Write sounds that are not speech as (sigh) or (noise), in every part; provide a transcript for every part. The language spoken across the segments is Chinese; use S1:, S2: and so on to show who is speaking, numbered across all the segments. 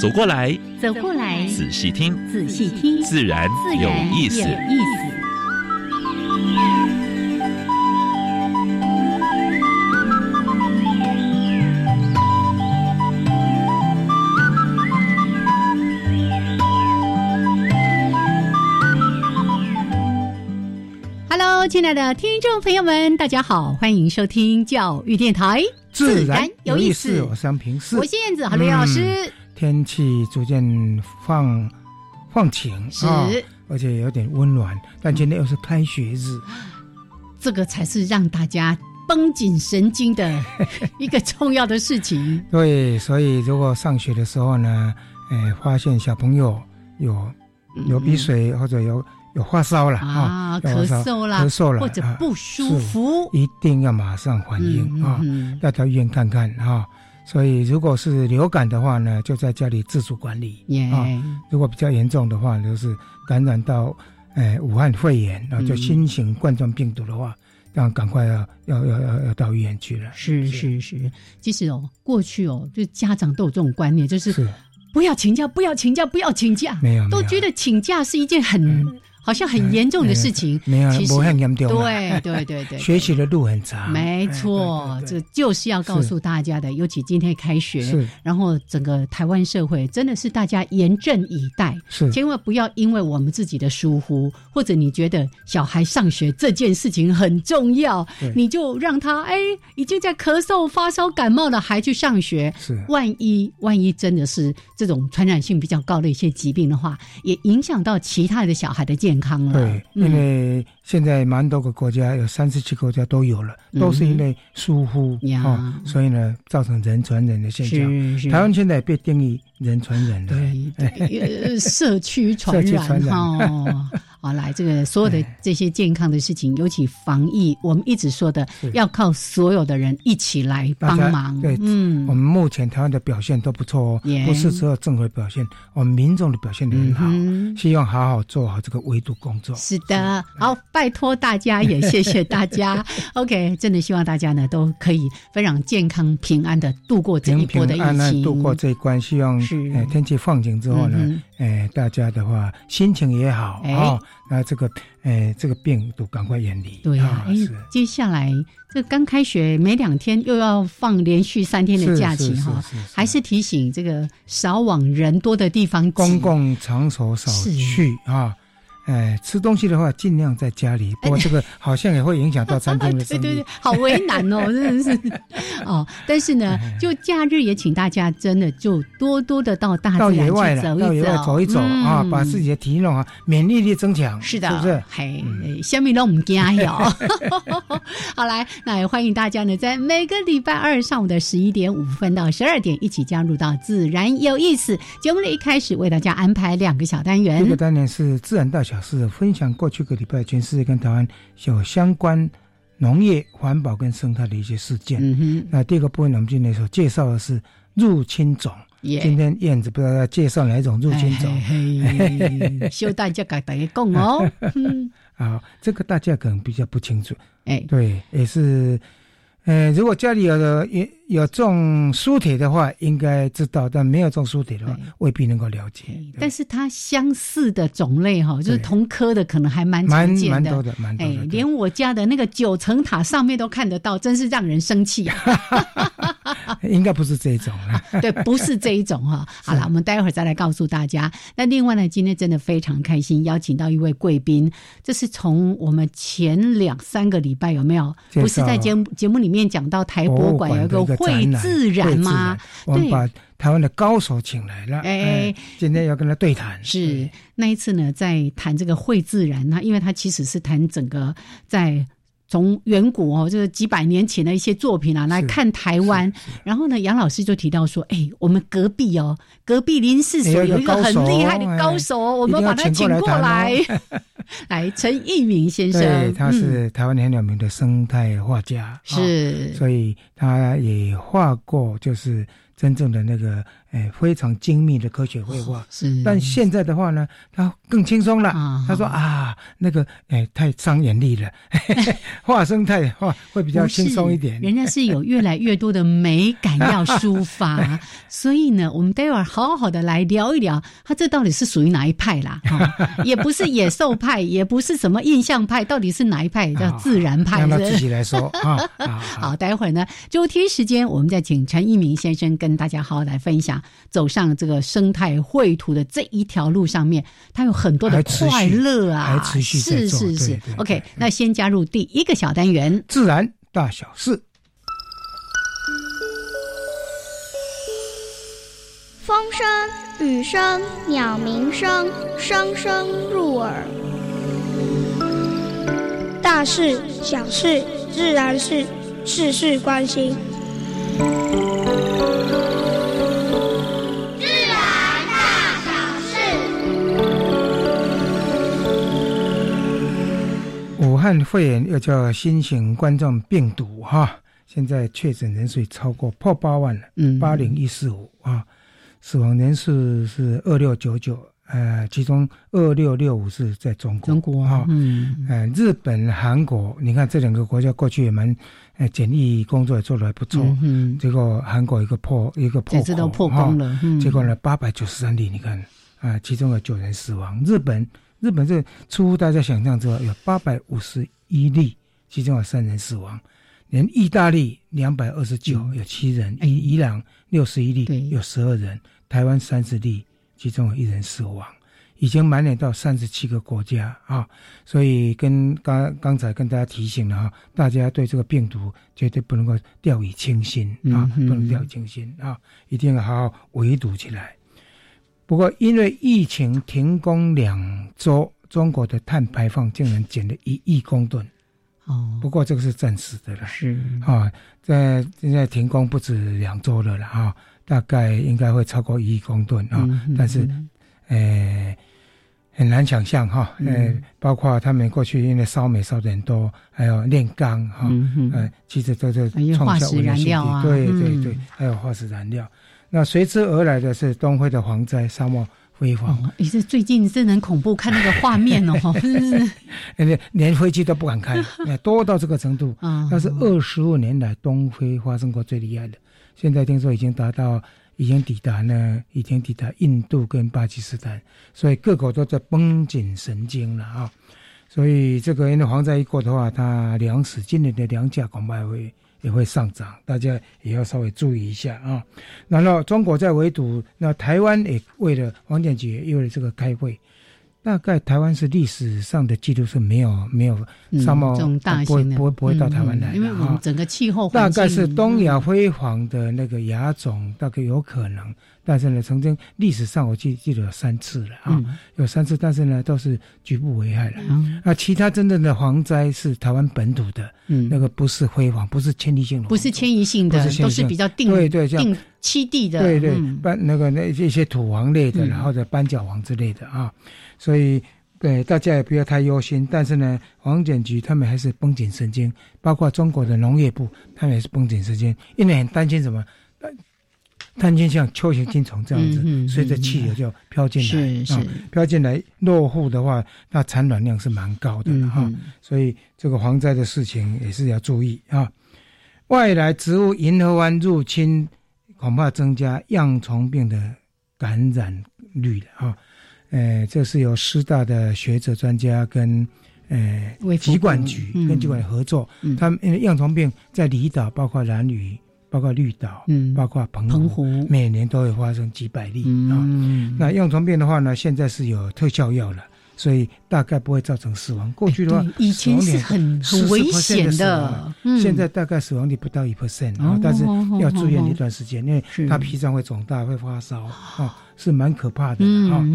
S1: 走过来，
S2: 走过来，
S1: 仔细听，
S2: 仔细听，
S1: 自然有意思。
S2: Hello，亲爱的听众朋友们，大家好，欢迎收听教育电台。
S3: 自然有意思，我是平视，
S2: 我是燕子，好，刘老师。
S3: 天气逐渐放放晴，
S2: 是，
S3: 而且有点温暖。但今天又是开学日，
S2: 这个才是让大家绷紧神经的 (laughs) 一个重要的事情。
S3: 对，所以如果上学的时候呢，哎，发现小朋友有流鼻水或者有。有发烧了啊，
S2: 咳嗽了，
S3: 咳嗽了，
S2: 或者不舒服，
S3: 一定要马上反应啊，要到医院看看啊。所以，如果是流感的话呢，就在家里自主管理啊。如果比较严重的话，就是感染到诶武汉肺炎啊，就新型冠状病毒的话，要赶快要要要要要到医院去了。
S2: 是是是，其实哦，过去哦，就家长都有这种观念，就是不要请假，不要请假，不要请假，
S3: 没有，
S2: 都觉得请假是一件很。好像很严重的事情，
S3: 没有，
S2: 不
S3: 很严重。
S2: 对对对对，
S3: 学习的路很长。
S2: 没错，这就是要告诉大家的。尤其今天开学，然后整个台湾社会真的是大家严阵以待，
S3: 是
S2: 千万不要因为我们自己的疏忽，或者你觉得小孩上学这件事情很重要，你就让他哎已经在咳嗽、发烧、感冒了还去上学，
S3: 是
S2: 万一万一真的是这种传染性比较高的一些疾病的话，也影响到其他的小孩的健。
S3: 对，因为现在蛮多个国家有三十七个国家都有了，都是因为疏忽啊，所以呢造成人传人的现象。台湾现在也被定义人传人的，
S2: 对，(laughs) 社区传染哈。好，来这个所有的这些健康的事情，尤其防疫，我们一直说的要靠所有的人一起来帮忙。
S3: 对，嗯，我们目前台湾的表现都不错哦，不是只有政府表现，我们民众的表现也很好。希望好好做好这个围堵工作。
S2: 是的，好，拜托大家，也谢谢大家。(laughs) OK，真的希望大家呢都可以非常健康平安的度过这一波的疫情，
S3: 度过这一关。希望是天气放晴之后呢，哎，大家的话心情也好啊。那这个，诶，这个病毒赶快远离。
S2: 对啊，哎，接下来这刚开学没两天，又要放连续三天的假期哈，还是提醒这个少往人多的地方，
S3: 公共场所少去啊。哎，吃东西的话，尽量在家里。不过这个好像也会影响到餐厅的 (laughs) 生意。
S2: 对对对，好为难哦，(laughs) 真的是。哦，但是呢，就假日也请大家真的就多多的到大
S3: 自然去
S2: 走一走，
S3: 到野外走一走啊，把自己的体能啊免疫力增强。
S2: 是的，
S3: 是不是？
S2: 嘿，小米都唔惊哟。(laughs) 好来，那也欢迎大家呢，在每个礼拜二上午的十一点五分到十二点，一起加入到自然有意思节目的一开始，为大家安排两个小单元。
S3: 这个单元是自然大小。是分享过去个礼拜全世界跟台湾有相关农业、环保跟生态的一些事件。嗯哼。那第二个部分，我们今天所介绍的是入侵种。今天燕子不知道要介绍哪一种入侵种。
S2: 希望大家给大家讲哦。(laughs)
S3: 好，这个大家可能比较不清楚。哎，对，也是。呃，如果家里有有有种书铁的话，应该知道；但没有种苏铁的话，未必能够了解。
S2: 但是它相似的种类哈，就是同科的，可能还蛮常见
S3: 的。蛮多的，蛮多的。
S2: 连我家的那个九层塔上面都看得到，真是让人生气。(laughs)
S3: 应该不是这一种
S2: 了。(laughs) 对，不是这一种哈。(laughs) 好了，我们待会儿再来告诉大家。那另外呢，今天真的非常开心，邀请到一位贵宾。这是从我们前两三个礼拜有没有？不是在节目节目里面。面讲到台博物馆有一个会自然吗？
S3: 我们把台湾的高手请来了，哎，今天要跟他对谈。
S2: 是那一次呢，在谈这个会自然，那因为他其实是谈整个在从远古哦，就是几百年前的一些作品啊来看台湾。然后呢，杨老师就提到说：“哎，我们隔壁哦，隔壁林氏所有一个很厉害的高手，我们把他请过来。(laughs) 来，陈义明先生，
S3: 对，他是台湾很有名的生态画家，
S2: 是，
S3: 所以他也画过，就是真正的那个。”哎，非常精密的科学绘画，
S2: 是。
S3: 但现在的话呢，他更轻松了。他说啊，那个哎，太伤眼力了，(laughs) 画生态画会比较轻松一点。
S2: 人家是有越来越多的美感要抒发，(laughs) 所以呢，我们待会儿好好的来聊一聊，他这到底是属于哪一派啦？也不是野兽派，也不是什么印象派，到底是哪一派？叫自然派。
S3: 让他自己来说 (laughs) 啊。
S2: 好，待会儿呢，就听时间，我们再请陈一鸣先生跟大家好好来分享。走上这个生态绘图的这一条路上面，它有很多的快乐
S3: 啊，是
S2: 是是。OK，那先加入第一个小单元：
S3: 自然大小事。
S4: 风声、雨声、鸟鸣声，声声入耳。大事、小事、自然是，事事关心。
S3: 汉肺炎又叫新型冠状病毒哈，现在确诊人数超过破八万了，嗯，八零一四五啊，死亡人数是二六九九，呃，其中二六六五是在中国，
S2: 中国哈，嗯，
S3: 呃，日本、韩国，你看这两个国家过去也蛮，呃，检疫工作也做得还不错，嗯，结果韩国一个破一个破
S2: 口，破功了，嗯。
S3: 结果呢八百九十三例，你看啊，其中有九人死亡，日本。日本这出乎大家想象之外，有八百五十一例，其中有三人死亡；连意大利两百二十九有七人，伊伊朗六十一例有十二人，台湾三十例，其中有一人死亡，已经蔓延到三十七个国家啊！所以跟刚刚才跟大家提醒了哈，大家对这个病毒绝对不能够掉以轻心啊，不能掉以轻心啊，一定要好好围堵起来。不过，因为疫情停工两周，中国的碳排放竟然减了一亿公吨。哦，不过这个是暂时的了。
S2: 是
S3: 啊，在现在停工不止两周了了哈，大概应该会超过一亿公吨啊。但是，呃，很难想象哈。呃，包括他们过去因为烧煤烧的很多，还有炼钢哈，呃，其实都是
S2: 化石燃料啊。
S3: 对对对，还有化石燃料。那随之而来的是东非的蝗灾、沙漠辉煌。
S2: 也是最近真很恐怖，看那个画面哦，(laughs)
S3: 连连飞机都不敢开，(laughs) 多到这个程度。那是二十五年来东非发生过最厉害的。现在听说已经达到，已经抵达呢，已经抵达印度跟巴基斯坦，所以各国都在绷紧神经了啊。所以这个因为蝗灾一过的话，它粮食今年的粮价恐怕会。也会上涨，大家也要稍微注意一下啊。然后中国在围堵，那台湾也为了王建杰，为了这个开会。大概台湾是历史上的记录是没有没有沙漠不会不会不会到台湾来，
S2: 因为我们整个气候
S3: 大概是东亚辉煌的那个亚种，大概有可能。但是呢，曾经历史上我记记得有三次了啊，有三次，但是呢都是局部危害了。那其他真正的蝗灾是台湾本土的，那个不是辉煌，不是迁移性的，
S2: 不是迁移性的，都是比较定
S3: 对对
S2: 定栖地的，
S3: 对对斑那个那一些土黄类的，然后的斑角黄之类的啊。所以，对大家也不要太忧心。但是呢，黄检局他们还是绷紧神经，包括中国的农业部，他们也是绷紧神经，因为很担心什么？担心像秋行金虫这样子，随着气流就飘进来，
S2: 是
S3: 飘进来落户的话，那产卵量是蛮高的哈。所以这个蝗灾的事情也是要注意啊。外来植物银河湾入侵，恐怕增加恙虫病的感染率了啊。呃，这是由师大的学者专家跟呃疾管局跟疾管合作，他们因为恙虫病在离岛，包括蓝屿，包括绿岛，嗯，包括澎湖，每年都会发生几百例啊。那用虫病的话呢，现在是有特效药了，所以大概不会造成死亡。过去的话，
S2: 以前是很很危险的，
S3: 现在大概死亡率不到一 percent 啊，但是要住院一段时间，因为他脾脏会肿大，会发烧啊。是蛮可怕的哈，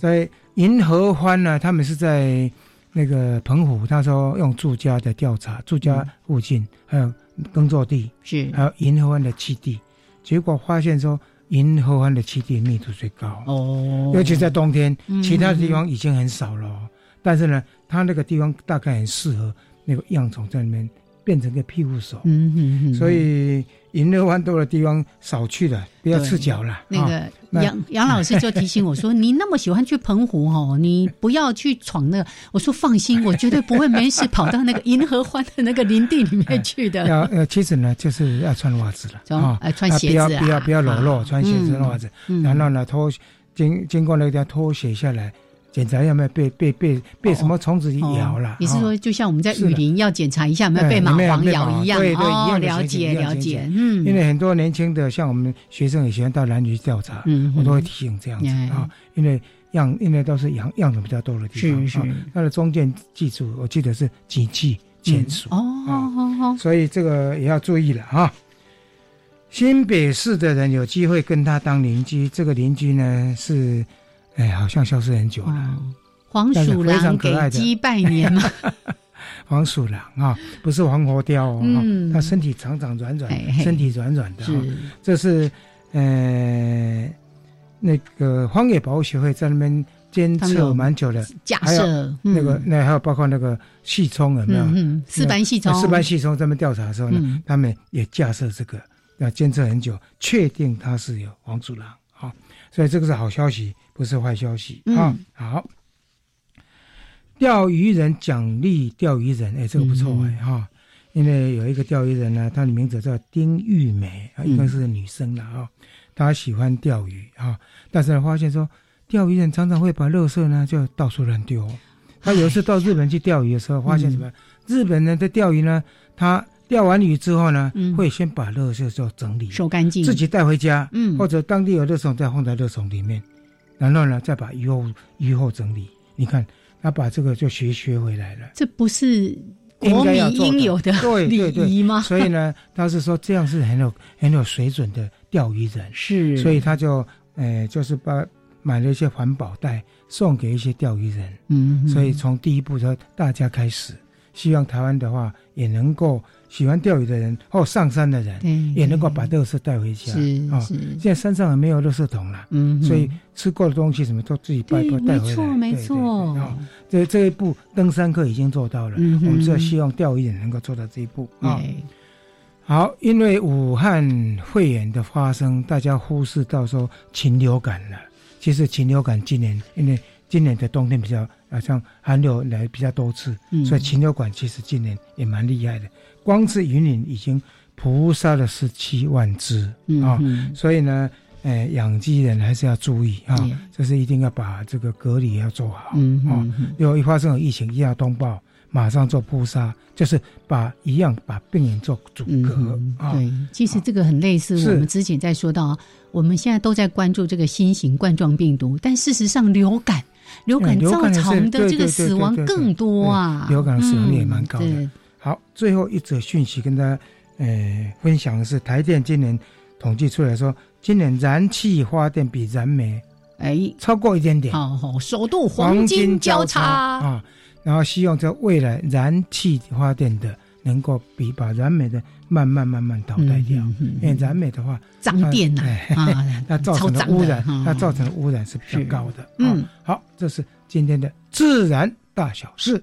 S3: 在银河湾呢，他们是在那个澎湖，他说用住家的调查，住家附近还有耕作地，
S2: 是。
S3: 还有银河湾的栖地，结果发现说银河湾的栖地密度最高。
S2: 哦，
S3: 尤其在冬天，其他的地方已经很少了，但是呢，它那个地方大概很适合那个恙虫在里面。变成个庇护所，嗯嗯嗯，所以银河湾多的地方少去了，不要赤脚了。
S2: 那个杨杨老师就提醒我说：“你那么喜欢去澎湖哦，你不要去闯那个。”我说：“放心，我绝对不会没事跑到那个银河湾的那个林地里面去的。(laughs) ”
S3: 要呃，其实呢，就是要穿袜子了
S2: 啊，穿鞋
S3: 子啊，不要不要裸露，穿鞋子、袜子，然后呢，脱经经过那条拖鞋下来。检查有没有被被被被什么虫子咬了？
S2: 你是说，就像我们在雨林要检查一下有没有被蚂蟥咬一样？
S3: 对对，一样
S2: 了解了解。
S3: 嗯，因为很多年轻的，像我们学生也喜欢到南去调查，嗯，我都会提醒这样子啊，因为样因为都是样样子比较多的地方，
S2: 是是。
S3: 它的中间记住，我记得是几器签署哦，好好好，所以这个也要注意了哈。新北市的人有机会跟他当邻居，这个邻居呢是。哎，好像消失很久了。
S2: 黄鼠狼给鸡拜年吗？(laughs)
S3: 黄鼠狼啊，不是黄喉貂哦，它身体长长软软，身体软软的。是，这是呃，那个荒野保护协会在那边监测蛮久的。
S2: 假设
S3: 那个那还有包括那个细虫有没有？嗯，
S2: 四斑细虫。
S3: 四斑细虫在那边调查的时候呢，他们也架设这个要监测很久，确定它是有黄鼠狼。好，所以这个是好消息。不是坏消息啊！好，钓鱼人奖励钓鱼人，哎，这个不错哎哈！因为有一个钓鱼人呢，他的名字叫丁玉梅啊，应该是女生了啊。她喜欢钓鱼啊，但是发现说，钓鱼人常常会把垃圾呢就到处乱丢。他有一次到日本去钓鱼的时候，发现什么？日本人在钓鱼呢，他钓完鱼之后呢，会先把垃圾就整理，
S2: 收干净，
S3: 自己带回家，嗯，或者当地有垃圾桶再放在垃圾桶里面。然后呢，再把鱼后雨后整理。你看，他把这个就学学回来了。
S2: 这不是国民应有的礼仪吗？
S3: 所以呢，他是说这样是很有很有水准的钓鱼人。
S2: 是，
S3: 所以他就呃，就是把买了一些环保袋送给一些钓鱼人。嗯，所以从第一步说大家开始，希望台湾的话也能够。喜欢钓鱼的人或上山的人，也能够把垃圾带回家啊。现在山上也没有垃圾桶了，嗯，所以吃过的东西什么都自己带带回来。没
S2: 错，没错。
S3: 啊，这这一步登山客已经做到了，我们是希望钓鱼人能够做到这一步啊。好，因为武汉肺炎的发生，大家忽视到说禽流感了。其实禽流感今年因为今年的冬天比较好，像寒流来比较多次，所以禽流感其实今年也蛮厉害的。光是云林已经扑杀了十七万只啊，所以呢，呃，养鸡人还是要注意啊，就是一定要把这个隔离要做好啊。有一发生有疫情，一定要通报，马上做扑杀，就是把一样把病人做阻隔啊。
S2: 对，其实这个很类似我们之前在说到，我们现在都在关注这个新型冠状病毒，但事实上流感，流感造成的这个死亡更多啊，
S3: 流感死亡率也蛮高的。好，最后一则讯息跟大家，呃，分享的是台电今年统计出来说，今年燃气发电比燃煤，哎，超过一点点，
S2: 好好，首度黄金交叉。
S3: 啊，然后希望在未来燃气发电的能够比把燃煤的慢慢慢慢淘汰掉，因为燃煤的话
S2: 脏电呐，(laughs)
S3: 它造成的污染，它造成的污染是比较高的。嗯，好，这是今天的自然大小事。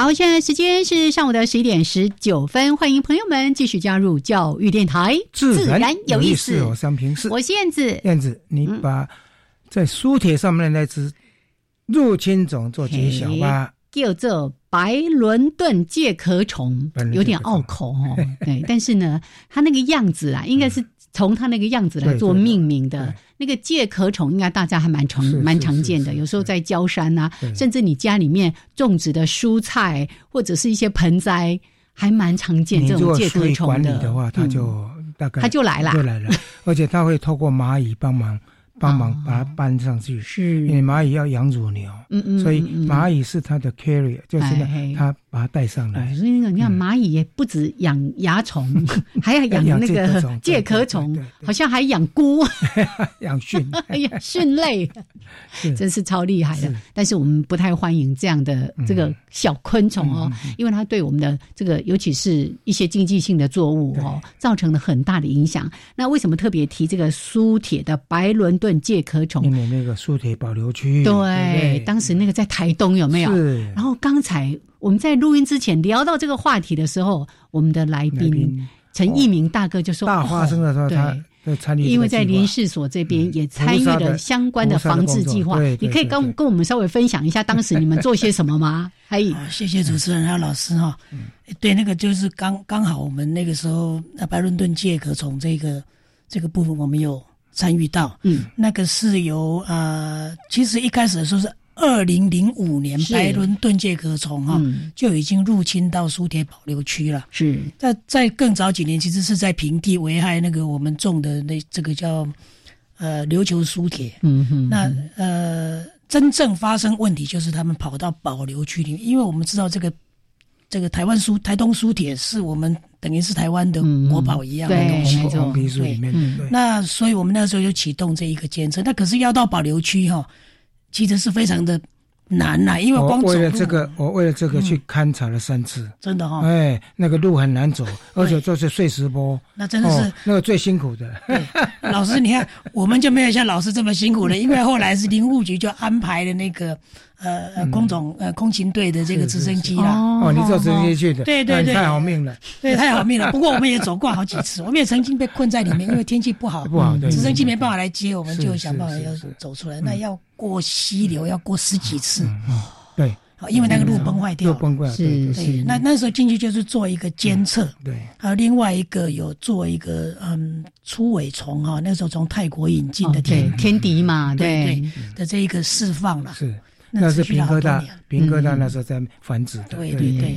S2: 好，现在时间是上午的十一点十九分，欢迎朋友们继续加入教育电台，
S3: 自然有意思。我三平
S2: 我是燕子，
S3: 燕子，你把在书帖上面的那只入侵种做揭晓吧。
S2: 叫做白伦敦介壳虫，有点拗口哦。对，但是呢，它那个样子啊，应该是从它那个样子来做命名的。那个介壳虫应该大家还蛮常蛮常见的，有时候在郊山啊，甚至你家里面种植的蔬菜或者是一些盆栽，还蛮常见这种介壳虫
S3: 的。管理的话，它就大概
S2: 它就来了，
S3: 就来了，(laughs) 而且它会透过蚂蚁帮忙。帮忙把它搬上去，
S2: 是。
S3: 因为蚂蚁要养乳牛，
S2: 嗯嗯，
S3: 所以蚂蚁是它的 carrier，就是它把它带上来。
S2: 所以你看，蚂蚁也不止养蚜虫，(laughs) 还要养那个介壳虫，好像还养菇，(laughs)
S3: 养蕈，(laughs)
S2: 养蕈类，真是超厉害的。但是我们不太欢迎这样的这个小昆虫哦，因为它对我们的这个，尤其是一些经济性的作物哦，造成了很大的影响。那为什么特别提这个苏铁的白伦敦？介壳虫，
S3: 因为那个苏铁保留区，
S2: 对，当时那个在台东有没有？
S3: 是。
S2: 然后刚才我们在录音之前聊到这个话题的时候，我们的来宾陈一鸣大哥就说：“
S3: 大发生的时候，他参与，
S2: 因为在林氏所这边也参与了相关的防治计划。你可以跟跟我们稍微分享一下当时你们做些什么吗？” (laughs) 还有，
S5: 谢谢主持人还有老师哈。对，那个就是刚刚好我们那个时候那白伦敦介壳虫这个这个部分，我们有。参与到，嗯，那个是由呃，其实一开始的时候是二零零五年，白伦敦介壳虫哈就已经入侵到苏铁保留区了。
S2: 是，
S5: 在在更早几年，其实是在平地危害那个我们种的那这个叫呃琉球苏铁。嗯哼，那呃真正发生问题就是他们跑到保留区里面，因为我们知道这个这个台湾苏台东苏铁是我们。等于是台湾的国宝一样的东西，
S3: 对，
S5: 那所以我们那时候就启动这一个监测，那可是要到保留区哈，其实是非常的。难呐，因为光
S3: 为了这个，我为了这个去勘察了三次，
S5: 真的哈。
S3: 哎，那个路很难走，而且都是碎石坡，
S5: 那真的是
S3: 那个最辛苦的。
S5: 老师，你看，我们就没有像老师这么辛苦了，因为后来是林务局就安排了那个呃空总呃空勤队的这个直升机了。
S3: 哦，你坐直升机去的，
S5: 对对对，
S3: 太好命了，
S5: 对，太好命了。不过我们也走过好几次，(laughs) 我们也曾经被困在里面，因为天气不好，
S3: 不好，
S5: 直升机没办法来接，我们就想办法要走出来。那要过溪流，要过十几次。
S3: 对，
S5: 因为那个路崩坏掉，
S3: 路崩坏
S2: 是是。
S5: 那那时候进去就是做一个监测，
S3: 对。
S5: 还有另外一个有做一个嗯粗尾虫哈，那时候从泰国引进的天
S2: 天敌嘛，对
S5: 的这一个释放了，
S3: 是。那是平科大，平科大那时候在繁殖的，
S5: 对对对。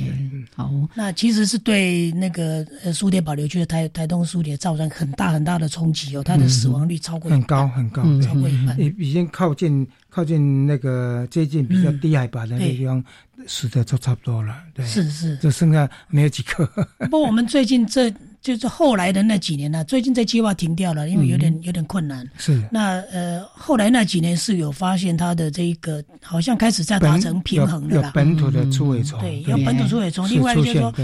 S2: 好，
S5: 那其实是对那个呃苏铁保留区的台台东苏铁造成很大很大的冲击哦，它的死亡率超过
S3: 很高很高，
S5: 超过一半，
S3: 已已经靠近靠近那个接近比较低海拔的那地方，死的就差不多了。对，
S5: 是是，
S3: 就剩下没有几个。(laughs)
S5: 不过我们最近这。就是后来的那几年呢，最近这计划停掉了，因为有点有点困难。
S3: 是。
S5: 那呃，后来那几年是有发现它的这一个好像开始在达成平衡了
S3: 啦。本土的出尾虫。
S5: 对，有本土出尾虫。另外就是说，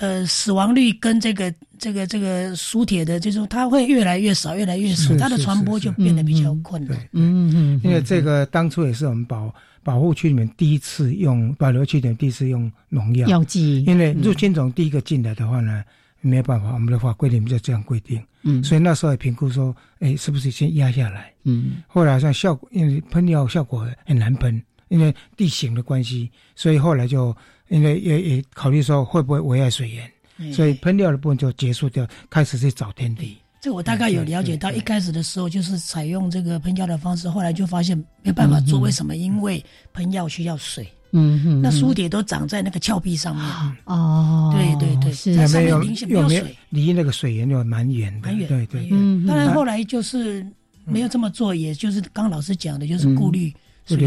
S5: 呃，死亡率跟这个这个这个输铁的，就是它会越来越少，越来越少，它的传播就变得比较困难。
S3: 嗯嗯。因为这个当初也是我们保保护区里面第一次用保留区里面第一次用农药
S2: 药剂，
S3: 因为入侵种第一个进来的话呢。没有办法，我们的法规里面就这样规定。嗯，所以那时候也评估说，哎，是不是先压下来？嗯，后来好像效果，因为喷药效果很难喷，因为地形的关系，所以后来就因为也也考虑说会不会危害水源，所以喷药的部分就结束掉，开始去找天敌。
S5: 这我大概有了解到，一开始的时候就是采用这个喷药的方式，后来就发现没办法做，为什么？因为喷药需要水。嗯哼，那苏铁都长在那个峭壁上面。哦，对对对，
S3: 是没有没有水，离那个水源就蛮远的。
S5: 蛮远，
S3: 对对。
S5: 嗯，当然后来就是没有这么做，也就是刚老师讲的，就是顾虑。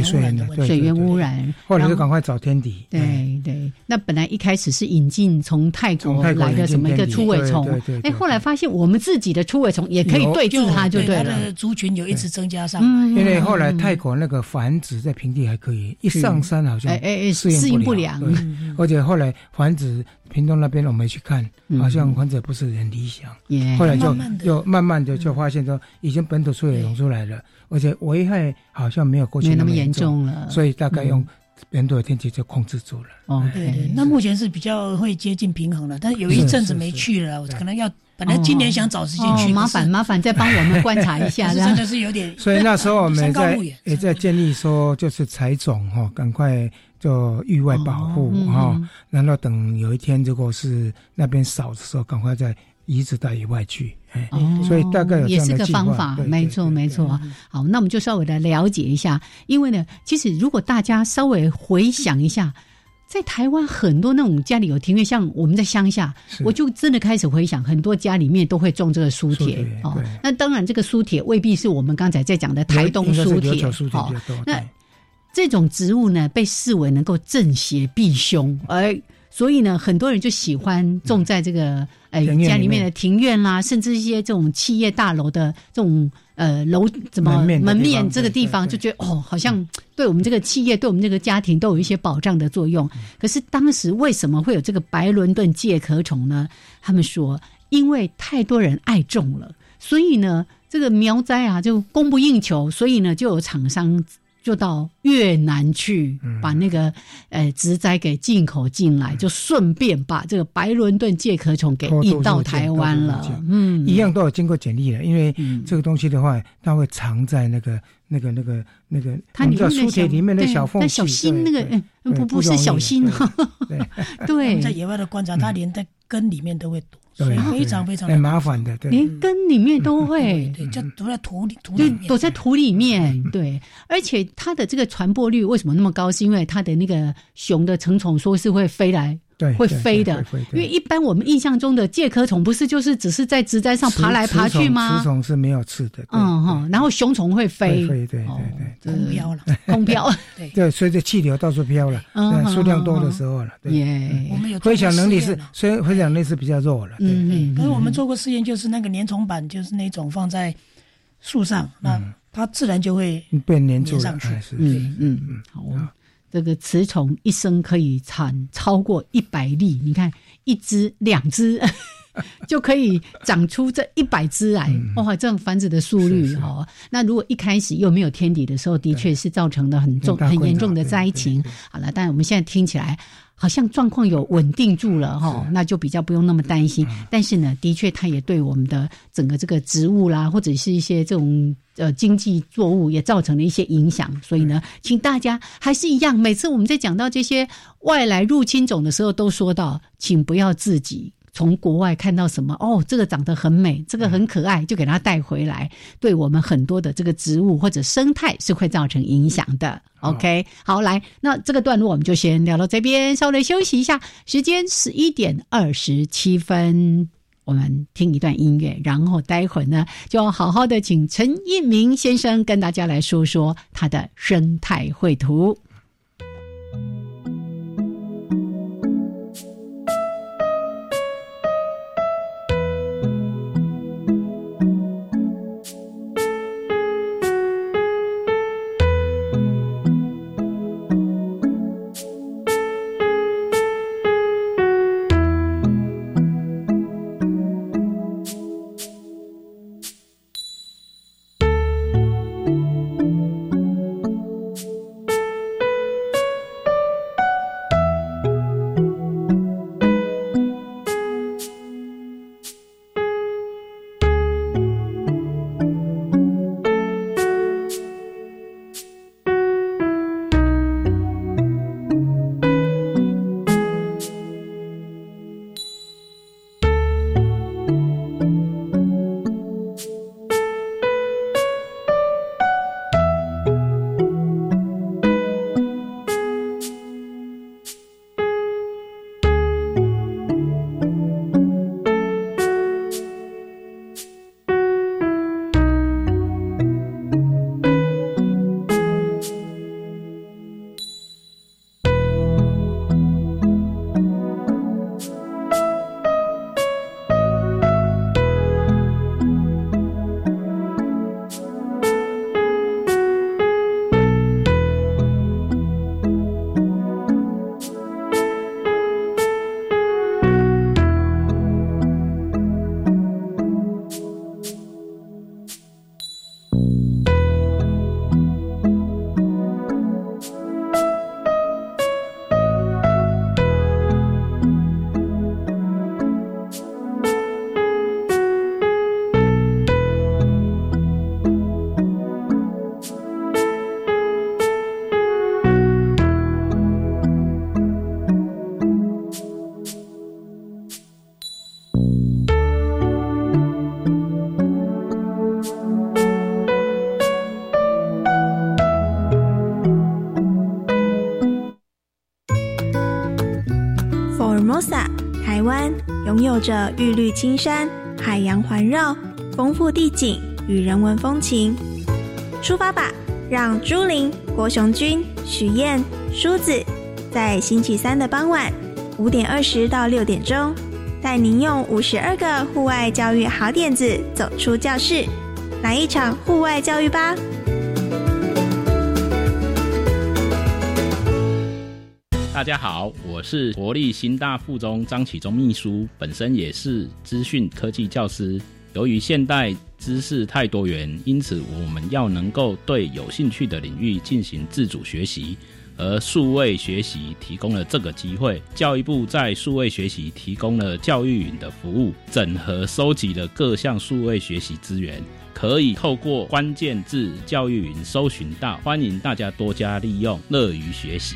S3: 水源的
S2: 水源污染，
S3: 后来就赶快找天敌。
S2: 对对，那本来一开始是引进从泰国来的什么一个出尾虫，哎，后来发现我们自己的出尾虫也可以对治它，就对了。
S5: 族群有一直增加上，
S3: 因为后来泰国那个繁殖在平地还可以，一上山好像哎哎适应不良，而且后来繁殖屏东那边我们去看，好像患者不是很理想，后来就就慢慢的就发现说，已经本土出也涌出来了。而且危害好像没有过去
S2: 那么
S3: 严
S2: 重。了，
S3: 所以大概用本土的天气就控制住了。
S5: 哦，对对，那目前是比较会接近平衡了，但是有一阵子没去了，可能要本来今年想找时间去，
S2: 麻烦麻烦再帮我们 (laughs) 观察一下，
S5: 真的是有点。
S3: 所以那时候我们在也在建议说，就是采种哈，赶快就域外保护哈，然后等有一天如果是那边少的时候，赶快再移植到野外去。哎，所以大概有
S2: 也是个方法，没错没错。好，那我们就稍微的了解一下，因为呢，其实如果大家稍微回想一下。在台湾很多那种家里有庭院，像我们在乡下，我就真的开始回想，很多家里面都会种这个苏铁哦。那当然，这个苏铁未必是我们刚才在讲的台东苏铁哦。那这种植物呢，被视为能够正邪避凶，而所以呢，很多人就喜欢种在这个呃家里面的庭院啦，甚至一些这种企业大楼的这种。呃，楼怎么门面这个地方就觉得哦，好像对我们这个企业、对我们这个家庭都有一些保障的作用。可是当时为什么会有这个白伦敦介壳虫呢？他们说，因为太多人爱种了，所以呢，这个苗栽啊就供不应求，所以呢，就有厂商。就到越南去，把那个呃植栽给进口进来，就顺便把这个白伦敦介壳虫给引到台湾了。
S3: 嗯，一样都有经过检疫的，因为这个东西的话，它会藏在那个那个那个那个，
S2: 它里面
S3: 书铁里面的小缝
S2: 小心那个，不不是小心，对，(laughs) (laughs)
S5: 在野外的观察，它连在根里面都会躲。对，非常非常
S3: 很麻烦的，
S2: 连根里面都会，
S5: 对，就躲在土里，土
S2: 就躲在土里面，对。而且它的这个传播率为什么那么高？是因为它的那个雄的成虫说是会飞来。会飞的，因为一般我们印象中的介壳虫不是就是只是在植栽上爬来爬去吗？
S3: 雌虫是没有刺的，
S2: 嗯哈，然后雄虫会飞，
S3: 对对对
S5: 对，空飘了，(laughs)
S2: 空飘，
S5: 对。
S3: 对，随着气流到处飘了，数量多的时候了，
S2: 耶，
S5: 我们有
S3: 飞翔能力是，所以飞翔能力是比较弱了，
S5: 嗯嗯。可是我们做过试验，就是那个粘虫板，就是那种放在树上，那它自然就会
S3: 被粘住
S5: 上去，
S2: 嗯嗯。嗯，好。这个雌虫一生可以产超过一百粒，你看一只、两只 (laughs) 就可以长出这一百只来，哇！这样繁殖的速率哈，那如果一开始又没有天敌的时候，的确是造成了很重、很严重的灾情。好了，但我们现在听起来。好像状况有稳定住了哈，那就比较不用那么担心。但是呢，的确它也对我们的整个这个植物啦，或者是一些这种呃经济作物也造成了一些影响。所以呢，请大家还是一样，每次我们在讲到这些外来入侵种的时候，都说到，请不要自己。从国外看到什么哦，这个长得很美，这个很可爱，就给它带回来，对我们很多的这个植物或者生态是会造成影响的。OK，好，来，那这个段落我们就先聊到这边，稍微休息一下，时间十一点二十七分，我们听一段音乐，然后待会儿呢，就要好好的请陈一鸣先生跟大家来说说他的生态绘图。
S6: 着玉绿青山、海洋环绕、丰富地景与人文风情。出发吧，让朱琳、郭雄君、许燕、梳子在星期三的傍晚五点二十到六点钟，带您用五十二个户外教育好点子走出教室，来一场户外教育吧！
S7: 大家好，我是国立新大附中张启忠秘书，本身也是资讯科技教师。由于现代知识太多元，因此我们要能够对有兴趣的领域进行自主学习，而数位学习提供了这个机会。教育部在数位学习提供了教育云的服务，整合收集了各项数位学习资源，可以透过关键字教育云搜寻到。欢迎大家多加利用，乐于学习。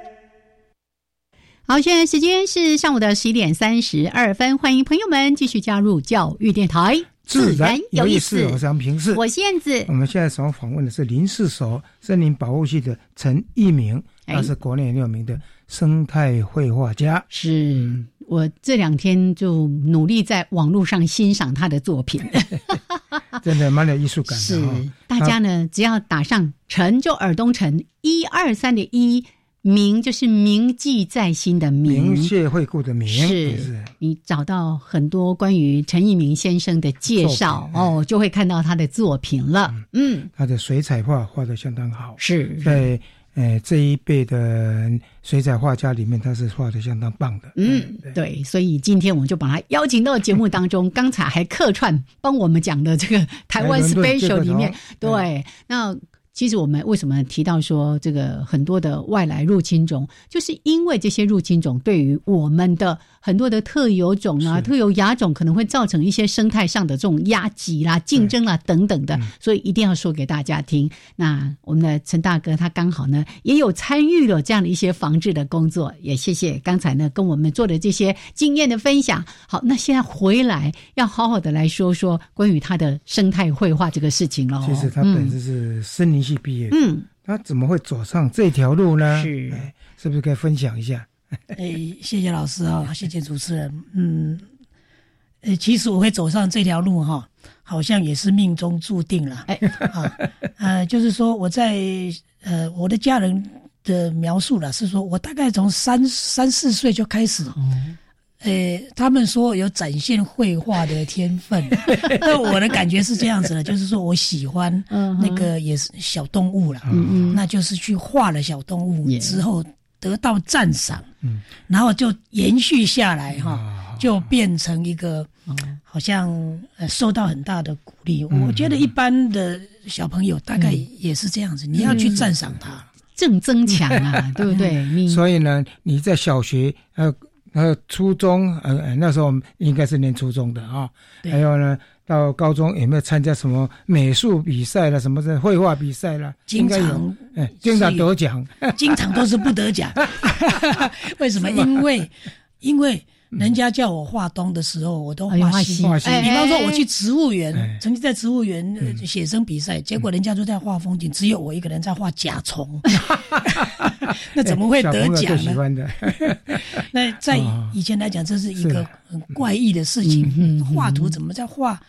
S2: 好，现在时间是上午的十一点三十二分，欢迎朋友们继续加入教育电台，
S3: 自然有意思。我是杨平视，
S2: 我燕子。
S3: 我们现在所访问的是林氏所森林保护系的陈一鸣，他是国内很有名的生态绘画家。
S2: 是我这两天就努力在网络上欣赏他的作品，(laughs)
S3: 真的蛮有艺术感的。(laughs)
S2: 是大家呢，只要打上“陈”就耳东陈一二三的一。铭就是铭记在心的铭，
S3: 铭谢惠顾的铭。
S2: 是你找到很多关于陈一鸣先生的介绍哦，就会看到他的作品了。嗯，
S3: 他的水彩画画的相当好，
S2: 是
S3: 在呃这一辈的水彩画家里面，他是画的相当棒的。
S2: 嗯，对，所以今天我们就把他邀请到节目当中。(laughs) 刚才还客串帮我们讲的这个台湾 special 里面，对，那。其实我们为什么提到说这个很多的外来入侵种，就是因为这些入侵种对于我们的很多的特有种啊、特有亚种可能会造成一些生态上的这种压挤啦、竞争啦等等的，所以一定要说给大家听。那我们的陈大哥他刚好呢也有参与了这样的一些防治的工作，也谢谢刚才呢跟我们做的这些经验的分享。好，那现在回来要好好的来说说关于他的生态绘画这个事情喽。
S3: 其实他本身是森林。系毕业，嗯，他怎么会走上这条路呢？
S2: 是，
S3: 是不是可以分享一下？(laughs)
S5: 哎，谢谢老师啊，谢谢主持人。嗯，呃，其实我会走上这条路哈，好像也是命中注定了。哎，啊，呃，就是说我在呃我的家人的描述了，是说我大概从三三四岁就开始。呃，他们说有展现绘画的天分，(laughs) 那我的感觉是这样子的，就是说我喜欢那个也是小动物了，那就是去画了小动物之后得到赞赏，然后就延续下来哈，就变成一个好像受到很大的鼓励。我觉得一般的小朋友大概也是这样子，你要去赞赏他，
S2: 正增强啊，(laughs) 对不对？
S3: 所以呢，你在小学呃。呃，初中，呃，那时候应该是念初中的啊。还有呢，到高中有没有参加什么美术比赛了，什么的绘画比赛了？
S5: 经常，
S3: 哎，经常得奖，
S5: 经常都是不得奖。(laughs) 为什么？因为，因为人家叫我画东的时候，我都画西。哎，比方说我去植物园，曾经在植物园写生比赛，结果人家都在画风景，只有我一个人在画甲虫。(laughs) (laughs) 那怎么会得奖呢？(laughs) 那在以前来讲，这是一个很怪异的事情。画图怎么在画，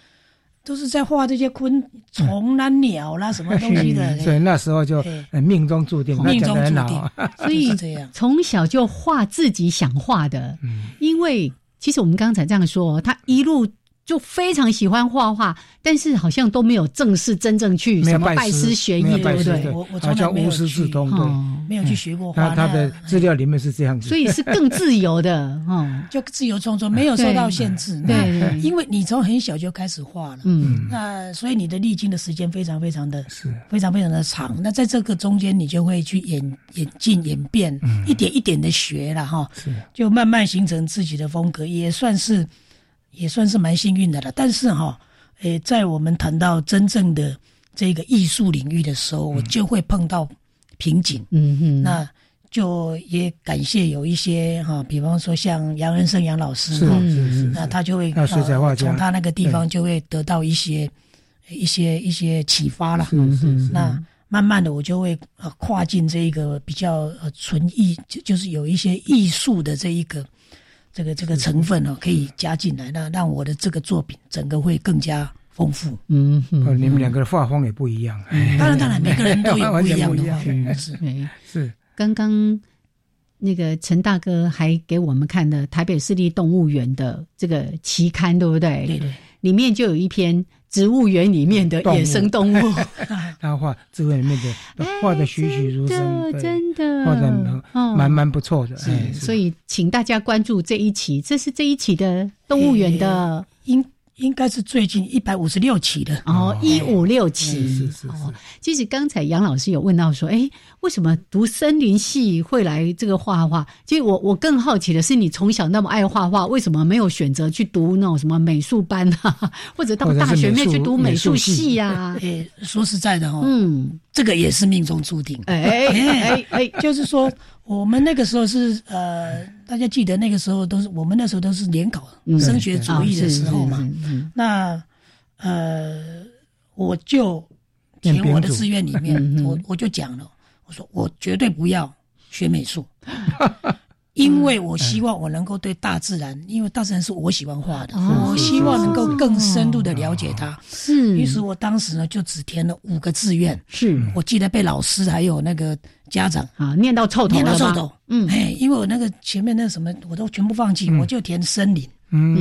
S5: 都是在画这些昆虫啦、鸟啦什么东西的。(laughs)
S3: 所以那时候就命中注定，
S5: 命中注定。(laughs)
S2: 所以从小就画自己想画的，因为。其实我们刚才这样说，他一路。就非常喜欢画画，但是好像都没有正式真正去什么拜师学艺，对不对？
S5: 我我从来
S3: 无师自通，对，
S5: 没有去学过画。
S3: 他他的资料里面是这样子，
S2: 所以是更自由的，
S5: 嗯，(laughs) 就自由创作，没有受到限制。
S2: 对，
S5: 因为你从很小就开始画了，嗯，那所以你的历经的时间非常非常的，
S3: 是
S5: 非常非常的长。那在这个中间，你就会去演演进演变，一点一点的学了哈，
S3: 是，
S5: 就慢慢形成自己的风格，也算是。也算是蛮幸运的了，但是哈，诶，在我们谈到真正的这个艺术领域的时候，我就会碰到瓶颈。
S2: 嗯嗯，
S5: 那就也感谢有一些哈，比方说像杨恩生杨老师
S3: 哈，
S5: 那他就会
S3: 从
S5: 他那个地方就会得到一些一些一些启发了。
S3: 是是是。
S5: 那慢慢的，我就会呃跨进这一个比较呃纯艺，就就是有一些艺术的这一个。这个这个成分呢，可以加进来，那让我的这个作品整个会更加丰富。
S2: 嗯，
S3: 你们两个的画风也不一样。
S5: 当然，当然，每个人都有不一样的 (laughs) 画风。(laughs) (laughs)
S2: 是
S3: 是。
S2: 刚刚那个陈大哥还给我们看的台北市立动物园的这个期刊，对不对？
S5: 对对。
S2: 里面就有一篇。植物园里面的野生动物，(laughs)
S3: 他画植物园里面的画的栩栩如生，
S2: 真的
S3: 画的蛮蛮不错的。
S2: 所以，请大家关注这一期，这是这一期的动物园的
S5: 应。应该是最近一百五十六期的
S2: 哦，一五六期
S3: 是是是。
S2: 其实刚才杨老师有问到说，哎，为什么读森林系会来这个画画？其实我我更好奇的是，你从小那么爱画画，为什么没有选择去读那种什么美术班啊，(laughs) 或者到大学面去读美术系呀？
S5: 哎，说实在的哦，嗯，这个也是命中注定。
S2: 哎哎哎，(laughs)
S5: 就是说。我们那个时候是呃，大家记得那个时候都是我们那时候都是联考升学主义的时候嘛。那呃，我就填我的志愿里面，我我就讲了，我说我绝对不要学美术。因为我希望我能够对大自然，因为大自然是我喜欢画的，我希望能够更深入的了解它。
S2: 是，
S5: 于是我当时呢就只填了五个志愿。
S2: 是，
S5: 我记得被老师还有那个家长
S2: 啊念到臭头
S5: 念到臭头。嗯，哎，因为我那个前面那什么我都全部放弃，我就填森林、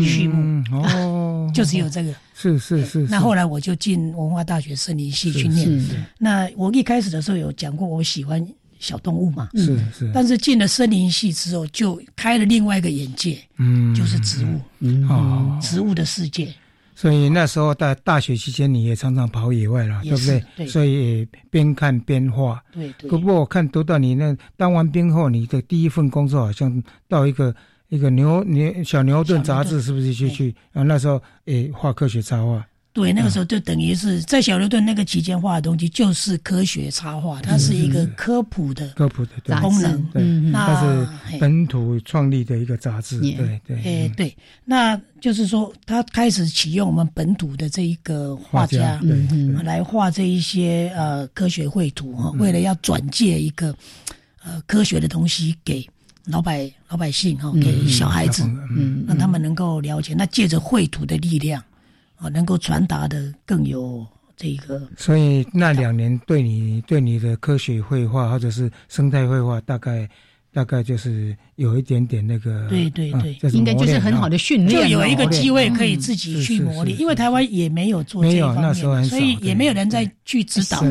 S5: 畜牧。
S3: 哦，(laughs)
S5: 就只有这个。
S3: 是是是。
S5: 那后来我就进文化大学森林系去念。那我一开始的时候有讲过，我喜欢。小动物嘛，
S3: 是是，
S5: 但是进了森林系之后，就开了另外一个眼界，
S3: 嗯，
S5: 就是植物，嗯
S3: 哦，
S5: 植物的世界。
S3: 所以那时候在大学期间，你也常常跑野外了，对不对？
S5: 对。
S3: 所以边看边画。
S5: 对对。
S3: 不过我看读到你那当完兵后，你的第一份工作好像到一个一个牛牛小牛顿杂志，是不是去去？啊，那时候诶，画科学插画。
S5: 对，那个时候就等于是在小牛顿那个期间画的东西，就是科学插画，它是一个科普的
S3: 科普的
S5: 功能。
S3: 嗯，它是本土创立的一个杂志。对对。
S5: 哎，对，那就是说，他开始启用我们本土的这一个画
S3: 家，
S5: 来画这一些呃科学绘图哈，为了要转借一个呃科学的东西给老百老百姓哈，给小孩子，嗯，让他们能够了解。那借着绘图的力量。啊，能够传达的更有这个，
S3: 所以那两年对你对你的科学绘画或者是生态绘画，大概大概就是有一点点那个，
S5: 对对对，
S2: 应该就是很好的训练，
S5: 就有一个机会可以自己去磨练。因为台湾也没有做这方面，所以也没有人再去指导。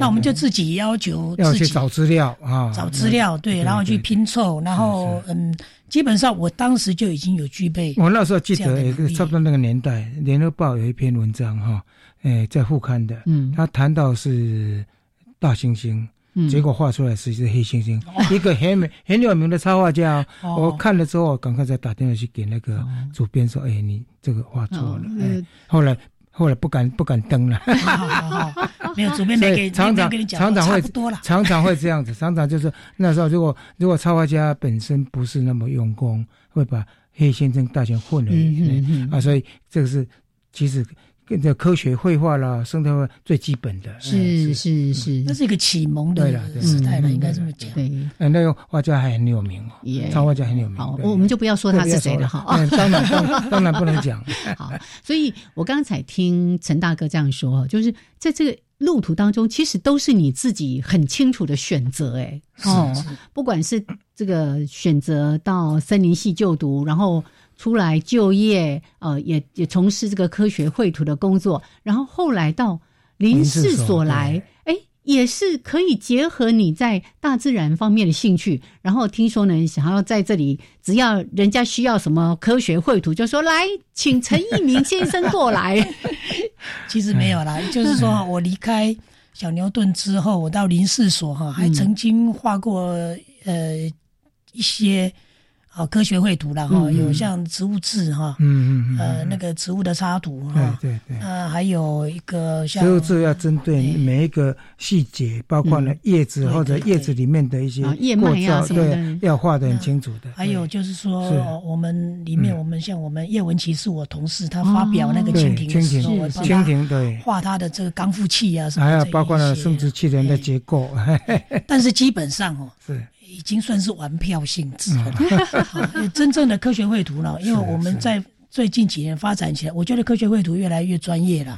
S5: 那我们就自己要求
S3: 要去找资料啊，
S5: 找资料对，然后去拼凑，然后嗯。基本上，我当时就已经有具备。
S3: 我那时候记得，差不多那个年代，《联合报》有一篇文章哈，诶，在副刊的，嗯，他谈到是大猩猩，嗯，结果画出来是一只黑猩猩，一个很美很有名的插画家。我看了之后，赶快再打电话去给那个主编说：“哎，你这个画错了。”哎，后来。后来不敢不敢登了，(laughs)
S5: 没有主编没给
S3: 常常常常会
S5: 多了，(laughs)
S3: 常常会这样子，常常就是那时候如果如果插画家本身不是那么用功，会把黑先生大全混了啊，所以这个是其实。跟着科学绘画啦，生态画最基本的，
S2: 是是是，
S5: 那是一个启蒙的时代了，应该这么讲。
S2: 对，
S3: 那个画家还很有名哦，插画家很有名。
S2: 好，我们就不要说他是谁了哈。
S3: 当然，当然不能讲。(laughs)
S2: 好，所以我刚才听陈大哥这样说，就是在这个路途当中，其实都是你自己很清楚的选择。哎，
S5: 哦，
S2: 不管是这个选择到森林系就读，然后。出来就业，呃，也也从事这个科学绘图的工作，然后后来到林氏所来，哎。也是可以结合你在大自然方面的兴趣，然后听说呢，想要在这里，只要人家需要什么科学绘图，就说来，请陈一鸣先生过来。(laughs)
S5: 其实没有啦，就是说我离开小牛顿之后，我到林氏所哈，还曾经画过呃一些。好，科学绘图了哈，有像植物志哈，嗯嗯呃，那个植物的插图
S3: 哈，对对对，
S5: 啊，还有一个像
S3: 植物志要针对每一个细节，包括呢叶子或者叶子里面的一些
S2: 叶脉啊什么的，
S3: 要画的很清楚的。
S5: 还有就是说，我们里面我们像我们叶文琪是我同事，他发表那个蜻蜓的时候，
S3: 蜻蜓对。
S5: 画他的这个刚复器啊什么，
S3: 还有包括了生殖器人的结构。(laughs)
S5: 但是基本上哦，
S3: 是。
S5: 已经算是玩票性质了。(laughs) 真正的科学绘图呢，因为我们在最近几年发展起来，我觉得科学绘图越来越专业了。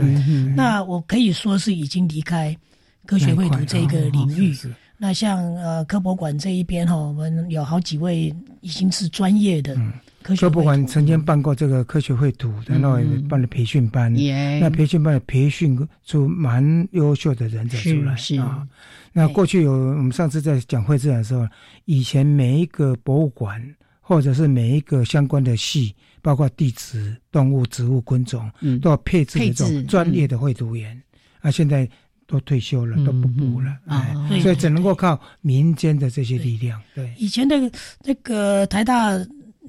S5: 那我可以说是已经离开科学绘图这个领域。那像呃科博馆这一边哈，我们有好几位已经是专业的科
S3: 博馆曾经办过这个科学绘图，然后办了培训班。那培训班培训出蛮优秀的人才出来啊。那过去有我们上次在讲绘自然的时候，以前每一个博物馆或者是每一个相关的系，包括地质、动物、植物、昆虫，都要配置这种专业的绘图员。啊，现在都退休了，都不补了，哎，所以只能够靠民间的这些力量。对，
S5: 以前的那个台大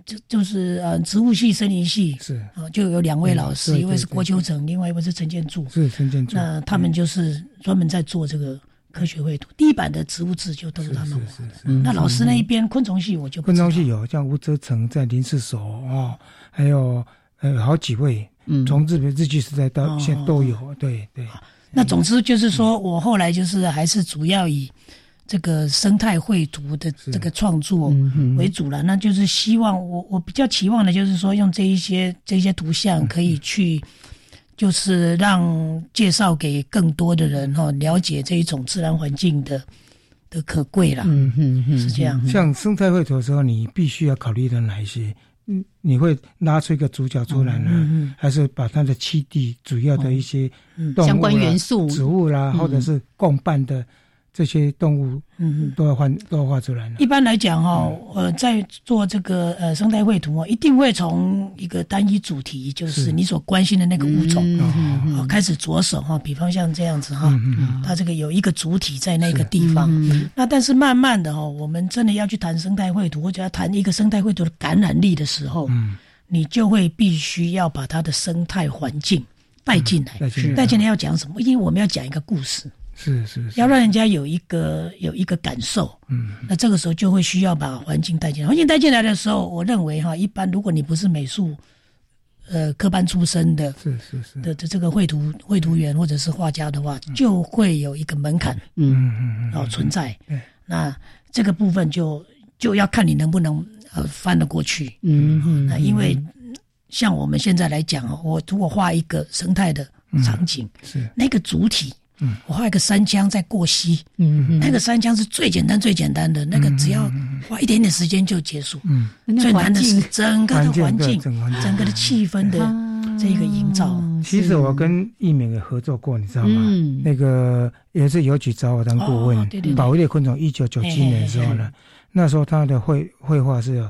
S5: 就就是呃植物系、森林系
S3: 是
S5: 啊，就有两位老师，一位是郭秋成，另外一位是陈建柱，
S3: 是陈建柱。
S5: 那他们就是专门在做这个。科学绘图，第一版的植物志就都是他们画的。那老师那一边昆虫系我就
S3: 昆虫系有像吴泽成在林氏所哦，还有呃好几位，从日本日据时代到现在都有。对对。
S5: 那总之就是说我后来就是还是主要以这个生态绘图的这个创作为主了。那就是希望我我比较期望的就是说用这一些这些图像可以去。就是让介绍给更多的人哈，了解这一种自然环境的的可贵了。嗯嗯嗯，是这样。
S3: 像生态绘图的时候，你必须要考虑到哪一些？嗯，你会拉出一个主角出来呢，还是把它的栖地主要的一些
S2: 相关元素、
S3: 植物啦，或者是共伴的？这些动物，嗯嗯，都要画，都要画出来了。
S5: 一般来讲，哈，呃，在做这个呃生态绘图啊，一定会从一个单一主题，就是你所关心的那个物种，啊，开始着手哈。比方像这样子哈，它这个有一个主体在那个地方。那但是慢慢的哈，我们真的要去谈生态绘图，或者要谈一个生态绘图的感染力的时候，嗯，你就会必须要把它的生态环境带进来。带进来要讲什么？因为我们要讲一个故事。
S3: 是是，
S5: 要让人家有一个有一个感受，嗯，那这个时候就会需要把环境带进来。环境带进来的时候，我认为哈，一般如果你不是美术，呃，科班出身的，
S3: 是是是。
S5: 的这这个绘图绘图员或者是画家的话，就会有一个门槛，嗯。嗯嗯，然后存在。那这个部分就就要看你能不能呃翻得过去，嗯嗯，那因为像我们现在来讲我如果画一个生态的场景，
S3: 是。
S5: 那个主体。我画一个山枪在过溪，嗯，那个山枪是最简单、最简单的，那个只要花一点点时间就结束。嗯，最难的是整个的环境、整个的气氛的这个营造。
S3: 其实我跟易敏也合作过，你知道吗？嗯那个也是邮局找我当顾问，保育类昆虫。一九九七年的时候呢，那时候他的绘绘画是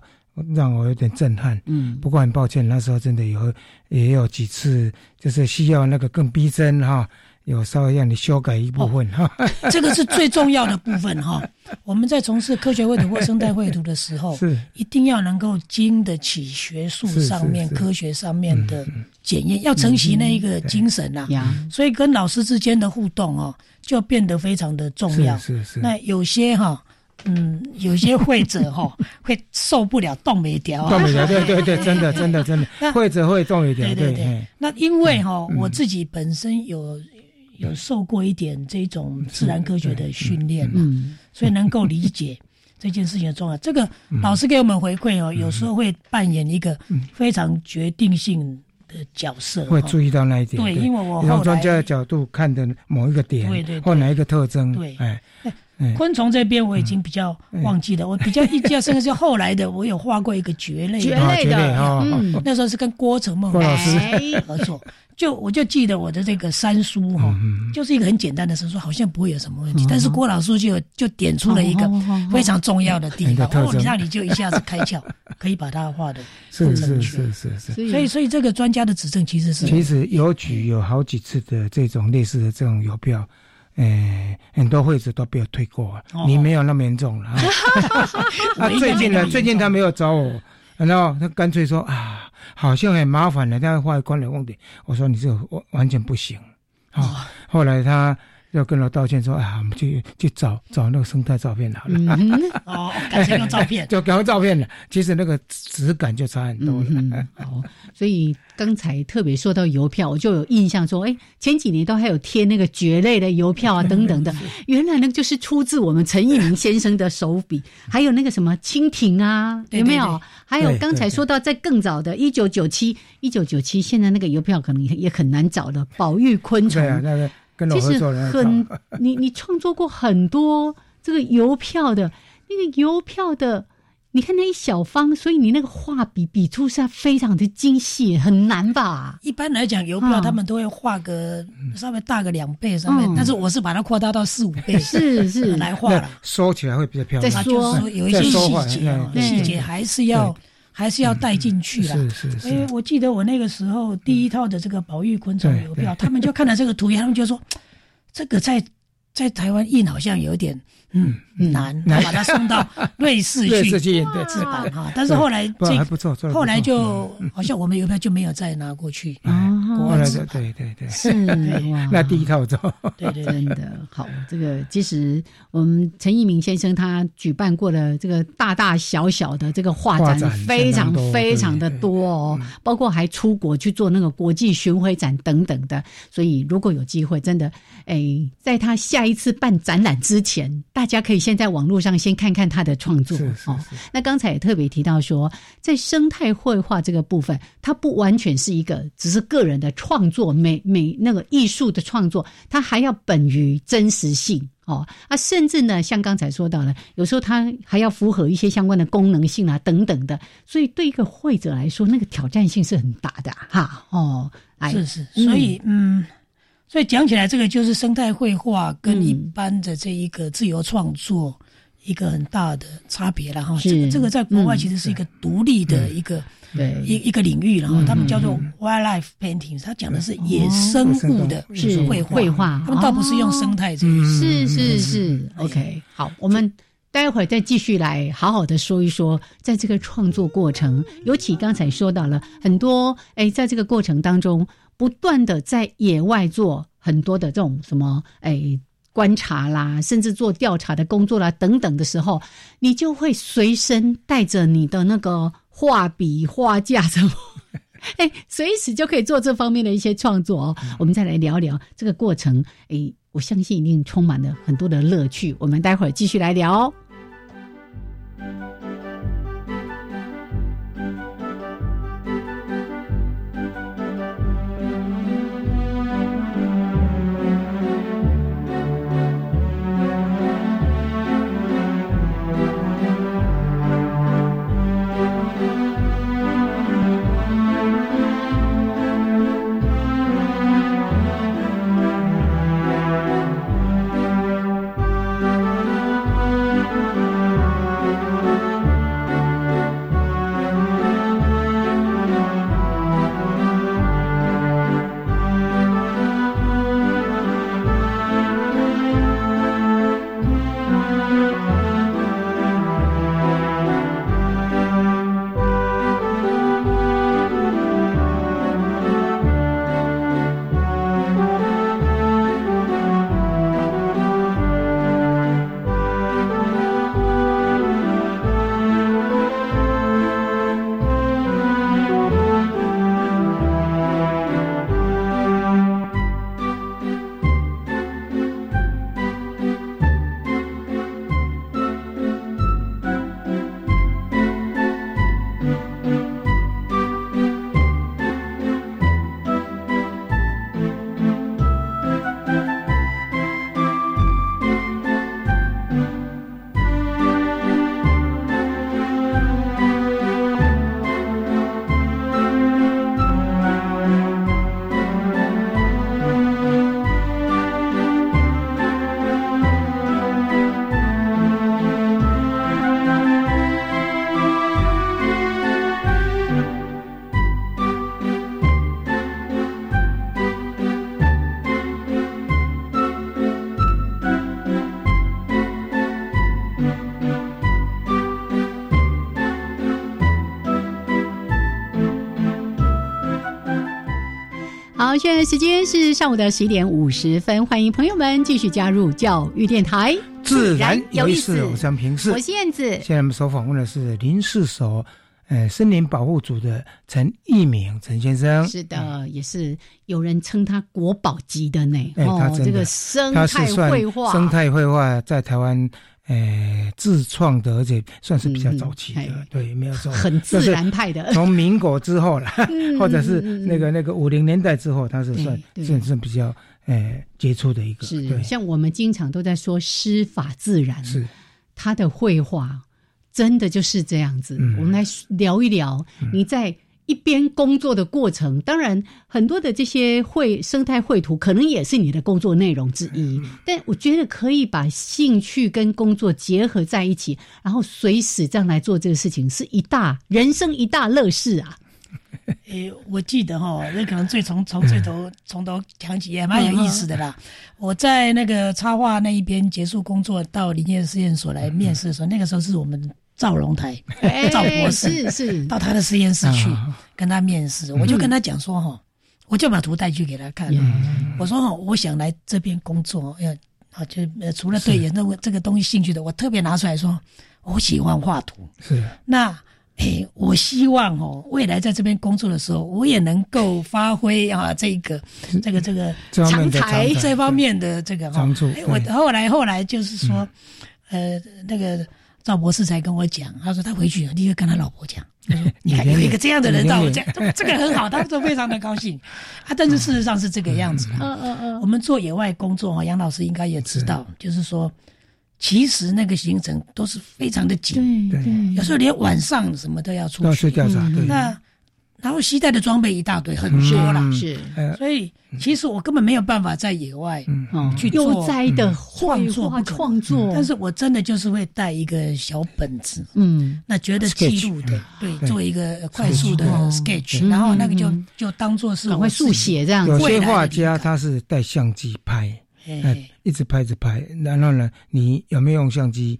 S3: 让我有点震撼。嗯，不过很抱歉，那时候真的有也有几次就是需要那个更逼真哈。有稍微让你修改一部分哈，(laughs)
S5: 这个是最重要的部分哈。(laughs) 我们在从事科学绘图或生态绘图的时候，
S3: 是
S5: 一定要能够经得起学术上面、科学上面的检验，要承袭那一个精神呐。所以跟老师之间的互动哦，就变得非常的重要。
S3: 是是。
S5: 那有些哈，嗯，有些会者哈 (laughs) 会受不了动没掉。
S3: 动没调，对对对，真的真的真的，会者会动没掉。对对对。
S5: 那因为哈，我自己本身有。有受过一点这种自然科学的训练嗯，所以能够理解这件事情的重要。这个老师给我们回馈哦，有时候会扮演一个非常决定性的角色，
S3: 会注意到那一点。
S5: 对，因为我
S3: 从专家的角度看的某一个点，
S5: 对对，
S3: 或哪一个特征，
S5: 对，哎，昆虫这边我已经比较忘记了，我比较印象深刻是后来的，我有画过一个蕨类，
S2: 蕨类的，
S5: 嗯，那时候是跟郭成梦老师。合作。就我就记得我的这个三叔哈，就是一个很简单的三叔好像不会有什么问题。但是郭老师就就点出了一个非常重要的地方，哦，你就一下子开窍，(laughs) 可以把它画的
S3: 是是是是是。
S5: 所以所以这个专家的指正其实是，
S3: 其实邮局有好几次的这种类似的这种邮票，诶，很多会子都被我退过了。你没有那么严重了 (laughs) 啊？最近呢？最近他没有找我，然后他干脆说啊。好像很麻烦的，但是后来关了问题，我说你这完完全不行，啊，后来他。要跟他道歉说：“啊，我们去去找找那个生态照片好了。” (laughs)
S5: 哦，改成用照片，
S3: 就改成照片了。其实那个质感就差很多了。
S2: 好，所以刚才特别说到邮票，我就有印象说，哎，前几年都还有贴那个蕨类的邮票啊，等等的。(laughs) 原来那个就是出自我们陈义明先生的手笔。(laughs) 还有那个什么蜻蜓啊，有没有？还有刚才说到在更早的一九九七，一九九七，现在那个邮票可能也也很难找的，宝玉昆虫。
S3: 对啊，那个。
S2: 其实很，(laughs) (laughs) 你你创作过很多这个邮票的，那个邮票的，你看那一小方，所以你那个画笔笔触是非常的精细，很难吧？
S5: 一般来讲，邮票他们都会画个稍微大个两倍上面，但是我是把它扩大到四五倍，(laughs)
S2: 是是。
S5: 来画了，
S3: 收起来会比较漂亮。
S2: 再
S5: 说。有一些细节，细节还是要。还是要带进去
S3: 了。是是是。
S5: 哎，我记得我那个时候第一套的这个宝玉昆虫邮票，他们就看了这个图他们就说，这个在在台湾印好像有点。嗯，难，把它送到瑞士去 (laughs) 制版哈。但是后来这
S3: 还不错，
S5: 后来就好像我们邮票就没有再拿过去。
S3: 后来的对对对，
S2: 是 (laughs)
S3: 那第一套走。
S5: 对对，
S2: 真的好。这个其实我们陈一鸣先生他举办过的这个大大小小的这个画展非常非常的多哦，包括还出国去做那个国际巡回展等等的。所以如果有机会，真的哎，在他下一次办展览之前，大大家可以先在网络上先看看他的创作哦。那刚才也特别提到说，在生态绘画这个部分，它不完全是一个只是个人的创作，美美那个艺术的创作，它还要本于真实性哦。啊，甚至呢，像刚才说到了，有时候它还要符合一些相关的功能性啊等等的。所以对一个会者来说，那个挑战性是很大的哈。哦，
S5: 是是，所以嗯。所以讲起来，这个就是生态绘画跟一般的这一个自由创作一个很大的差别了哈。这个这个在国外其实是一个独立的一个一一个领域然后他们叫做 wildlife painting，他讲的是野生物的绘画，
S2: 绘画，
S5: 他们倒不是用生态这个。
S2: 是是是，OK，好，我们待会儿再继续来好好的说一说，在这个创作过程，尤其刚才说到了很多，哎，在这个过程当中。不断的在野外做很多的这种什么诶观察啦，甚至做调查的工作啦等等的时候，你就会随身带着你的那个画笔、画架什么，(laughs) 哎，随时就可以做这方面的一些创作哦。我们再来聊聊这个过程，哎，我相信一定充满了很多的乐趣。我们待会儿继续来聊。好，现在时间是上午的十一点五十分，欢迎朋友们继续加入教育电台，
S3: 自然有意思。我是平视，
S2: 我是燕子。
S3: 现在我们所访问的是林氏所，呃，森林保护组的陈义明陈先生。
S2: 是的，也是有人称他国宝级的呢。
S3: 哦，
S2: 这个生态绘画，
S3: 生态绘画在台湾。诶，自创的，而且算是比较早期的，对，没有错，
S2: 很自然派的。
S3: 从民国之后了，(laughs) 或者是那个那个五零年代之后，它是算算是比较诶杰出的一个。
S2: 是，像我们经常都在说师法自然，
S3: 是
S2: 他的绘画真的就是这样子。我们来聊一聊，你在。一边工作的过程，当然很多的这些绘生态绘图可能也是你的工作内容之一。但我觉得可以把兴趣跟工作结合在一起，然后随时这样来做这个事情，是一大人生一大乐事啊！(laughs)
S5: 诶，我记得哈，那可能最从从最头从头讲起也蛮有意思的啦。我在那个插画那一边结束工作，到林业实验所来面试的时候，那个时候是我们。赵荣台，赵博
S2: 士是
S5: 到他的实验室去跟他面试，我就跟他讲说哈，我就把图带去给他看，我说哈，我想来这边工作，要啊就除了对研究这个东西兴趣的，我特别拿出来说，我喜欢画图，
S3: 是。
S5: 那诶，我希望哦，未来在这边工作的时候，我也能够发挥啊这个这个这个
S3: 长
S5: 才这方面的这个
S3: 长处。
S5: 我后来后来就是说，呃，那个。赵博士才跟我讲，他说他回去立刻跟他老婆讲，(laughs) 他说你看有一个这样的人，到我家这个很好，他都非常的高兴。啊，但是事实上是这个样子。嗯嗯嗯。我们做野外工作啊，杨老师应该也知道，就是说，其实那个行程都是非常的紧，
S3: 对对，
S5: 有时候连晚上什么都要出去。那然后携带的装备一大堆，很多啦，
S2: 是，
S5: 所以其实我根本没有办法在野外去
S2: 做
S5: 灾
S2: 的
S5: 创作
S2: 创作，
S5: 但是我真的就是会带一个小本子，嗯，那觉得记录的，对，做一个快速的 sketch，然后那个就就当做是
S2: 会速写这样。
S3: 有些画家他是带相机拍，哎，一直拍着拍，然后呢，你有没有用相机？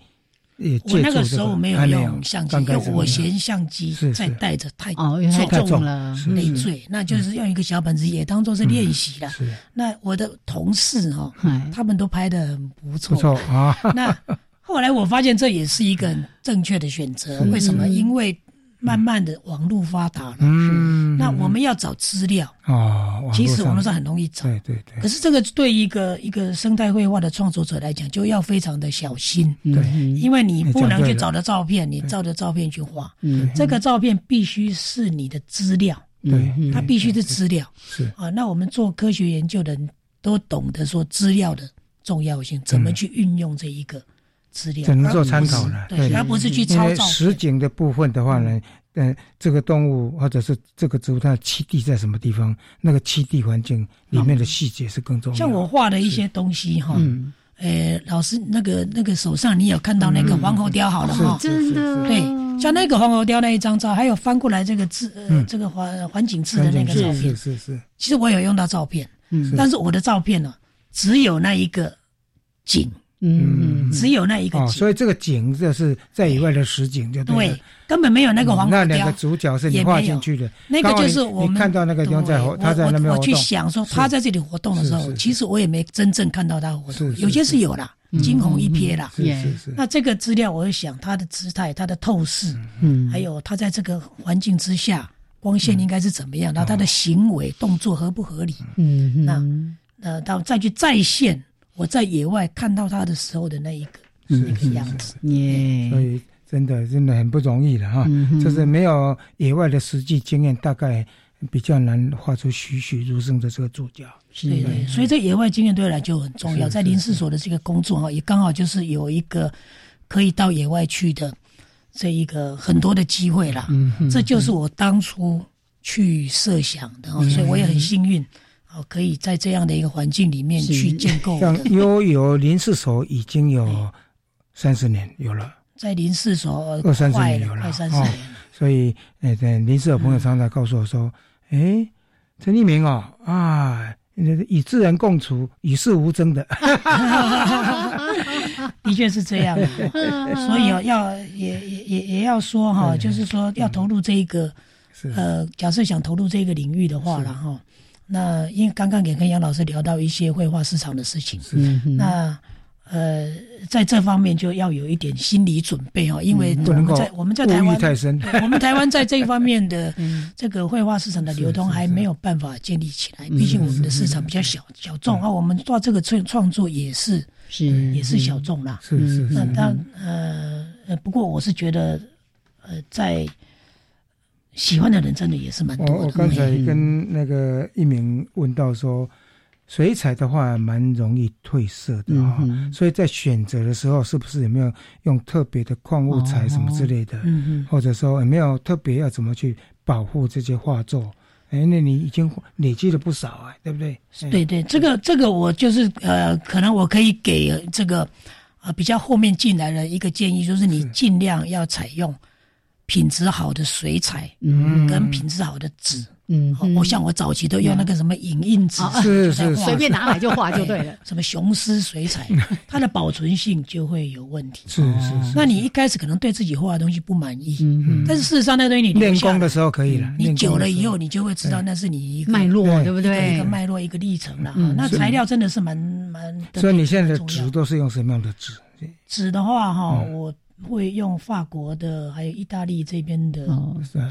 S5: 我那个时候没有用相机，因为我嫌相机在带着太
S2: 太重了，
S5: 累赘。那就是用一个小本子，也当做是练习了。那我的同事哦，(laughs) 他们都拍的很不错。
S3: 不错啊。(laughs)
S5: 那后来我发现这也是一个正确的选择。为什么？因为慢慢的网络发达了，嗯，那我们要找资料
S3: 啊，
S5: 其实网络上很容易找，
S3: 对对对。
S5: 可是这个对一个一个生态绘画的创作者来讲，就要非常的小心，
S3: 对，
S5: 因为你不能去找的照片，你照着照片去画，嗯，这个照片必须是你的资料，
S3: 对，
S5: 它必须是资料，
S3: 是。
S5: 啊。那我们做科学研究的人都懂得说资料的重要性，怎么去运用这一个。资料
S3: 只能做参考了，
S5: 对，而不是去抄照。
S3: 实景的部分的话呢，嗯，这个动物或者是这个植物，它的栖地在什么地方？那个栖地环境里面的细节是更重要。
S5: 像我画的一些东西哈，呃，老师那个那个手上你有看到那个黄喉雕好了哈，
S2: 真的
S5: 对，像那个黄喉雕那一张照，还有翻过来这个字，呃，这个环环境字的那个照片，
S3: 是是是。
S5: 其实我有用到照片，嗯，但是我的照片呢，只有那一个景。嗯，只有那一个景，
S3: 所以这个景就是在以外的实景，就
S5: 对，根本没有那个黄
S3: 那两个主角是你画进去的，
S5: 那个就是我们
S3: 看到那个地方在他在那边
S5: 我去想说他在这里活动的时候，其实我也没真正看到他活动，有些是有啦，惊鸿一瞥啦。
S3: 是是是。
S5: 那这个资料，我会想他的姿态、他的透视，嗯，还有他在这个环境之下，光线应该是怎么样，然后他的行为动作合不合理，嗯，那呃，到再去再现。我在野外看到他的时候的那一个那个样子，
S2: 耶！
S3: 所以真的真的很不容易了哈，就是没有野外的实际经验，大概比较难画出栩栩如生的这个主角。
S5: 对对，所以这野外经验对我来就很重要。在林试所的这个工作哈，也刚好就是有一个可以到野外去的这一个很多的机会了。嗯，这就是我当初去设想的，所以我也很幸运。哦，可以在这样的一个环境里面去建构。
S3: 像悠游林氏所已经有三十年有了，
S5: 在林氏所
S3: 二三十年有了，
S5: 快三十年。
S3: 所以，哎，对林氏的朋友常常告诉我说：“哎，陈立明哦，啊，与自然共处，与世无争的。(laughs) (laughs) ”
S5: 的确是这样。(laughs) 所以哦，要也也也也要说哈，就是说要投入这一个，呃，假设想投入这个领域的话了哈。那因为刚刚也跟杨老师聊到一些绘画市场的事情，那呃，在这方面就要有一点心理准备哦，因为我们在我们在台湾，我们台湾在这一方面的 (laughs) 这个绘画市场的流通还没有办法建立起来，毕竟我们的市场比较小小众啊，我们做这个创创作也是
S2: 是
S5: 也是小众啦，
S3: 是是是。
S5: 那呃呃，不过我是觉得呃在。喜欢的人真的也是蛮多的。
S3: 我我刚才跟那个一鸣问到说，水彩的话蛮容易褪色的哈，所以在选择的时候，是不是有没有用特别的矿物材什么之类的？嗯嗯，或者说有没有特别要怎么去保护这些画作？哎，那你已经累积了不少啊，对不对？
S5: 对对，这个这个我就是呃，可能我可以给这个啊比较后面进来的一个建议，就是你尽量要采用。品质好的水彩，嗯，跟品质好的纸，嗯，我像我早期都用那个什么影印纸，
S3: 是是，
S2: 随便拿来就画就对了。
S5: 什么雄狮水彩，(laughs) 它的保存性就会有问题。
S3: 是是是，
S5: 那你一开始可能对自己画的东西不满意，嗯但是事实上那东西你
S3: 练功的时候可以了，
S5: 你久了以后你就会知道那是你一个
S2: 脉络，对不对？
S5: 一个脉络一个历程了。那材料真的是蛮蛮。
S3: 所以你现在的纸都是用什么样的纸？
S5: 纸的话哈，我。会用法国的，还有意大利这边的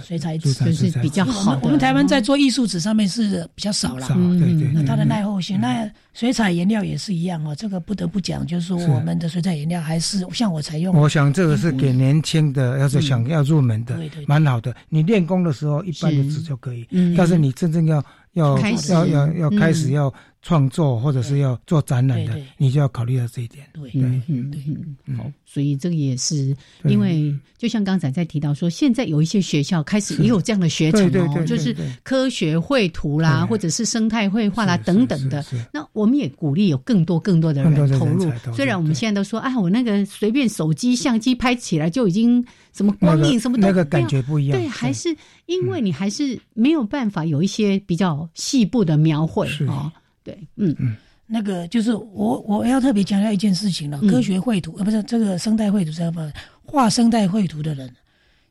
S5: 水彩纸，
S2: 就是比较好。
S5: 我们台湾在做艺术纸上面是比较少了，
S3: 对对。
S5: 那它的耐候性，那水彩颜料也是一样哦。这个不得不讲，就是说我们的水彩颜料还是像我采用。
S3: 我想这个是给年轻的，要是想要入门的，蛮好的。你练功的时候，一般的纸就可以，但是你真正要要要要要开始要。创作或者是要做展览的，你就要考虑到这一点。
S5: 对对。
S2: 对，好，所以这个也是因为，就像刚才在提到说，现在有一些学校开始也有这样的学程哦，就是科学绘图啦，或者是生态绘画啦等等的。那我们也鼓励有更多更多的人投入。虽然我们现在都说啊，我那个随便手机相机拍起来就已经什么光影什么
S3: 那个感觉不一样。
S2: 对，还是因为你还是没有办法有一些比较细部的描绘啊。对，嗯。嗯，
S5: 那个就是我我要特别强调一件事情了，科学绘图呃不是这个生态绘图，知道吗？画生态绘图的人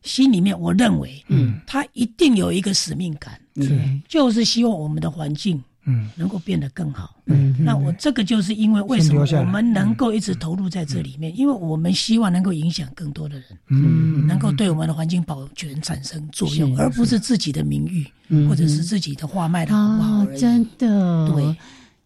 S5: 心里面，我认为，嗯，他一定有一个使命感，嗯，就是希望我们的环境，嗯，能够变得更好，嗯，那我这个就是因为为什么我们能够一直投入在这里面，因为我们希望能够影响更多的人，嗯，能够对我们的环境保全产生作用，而不是自己的名誉。嗯或者是自己的画卖的好不好
S2: 真的，
S5: 对，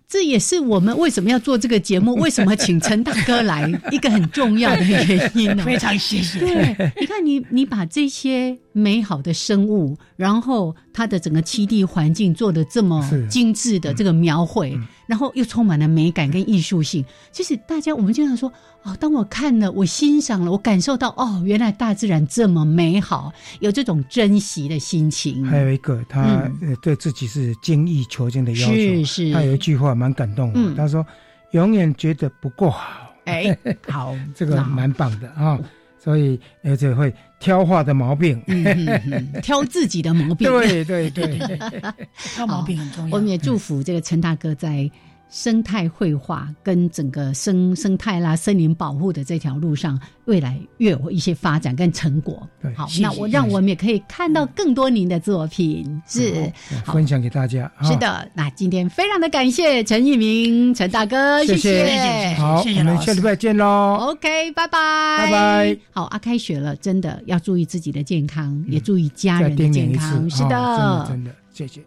S2: 这也是我们为什么要做这个节目，(laughs) 为什么请陈大哥来一个很重要的原因呢？(laughs)
S5: 非常谢谢。
S2: 对，你看你你把这些。美好的生物，然后它的整个栖地环境做的这么精致的这个描绘，然后又充满了美感跟艺术性。其实大家我们经常说哦，当我看了，我欣赏了，我感受到哦，原来大自然这么美好，有这种珍惜的心情。
S3: 还有一个，他对自己是精益求精的要求。
S2: 是是，
S3: 他有一句话蛮感动的，他说：“永远觉得不够好。”
S2: 哎，好，(laughs)
S3: 这个蛮棒的啊。所以而且会挑话的毛病，
S2: 挑自己的毛病。
S3: 对 (laughs) 对对，(laughs)
S5: 挑毛病很重要。
S2: 我们也祝福这个陈大哥在。生态绘画跟整个生生态啦、森林保护的这条路上，未来越有一些发展跟成果。好，那我让我们也可以看到更多您的作品，是
S3: 分享给大家。
S2: 是的，那今天非常的感谢陈一鸣陈大哥，谢
S3: 谢。好，我们下礼拜见喽。
S2: OK，拜拜，
S3: 拜拜。
S2: 好，啊，开学了，真的要注意自己的健康，也注意家人的健康。是
S3: 的，真的，谢谢。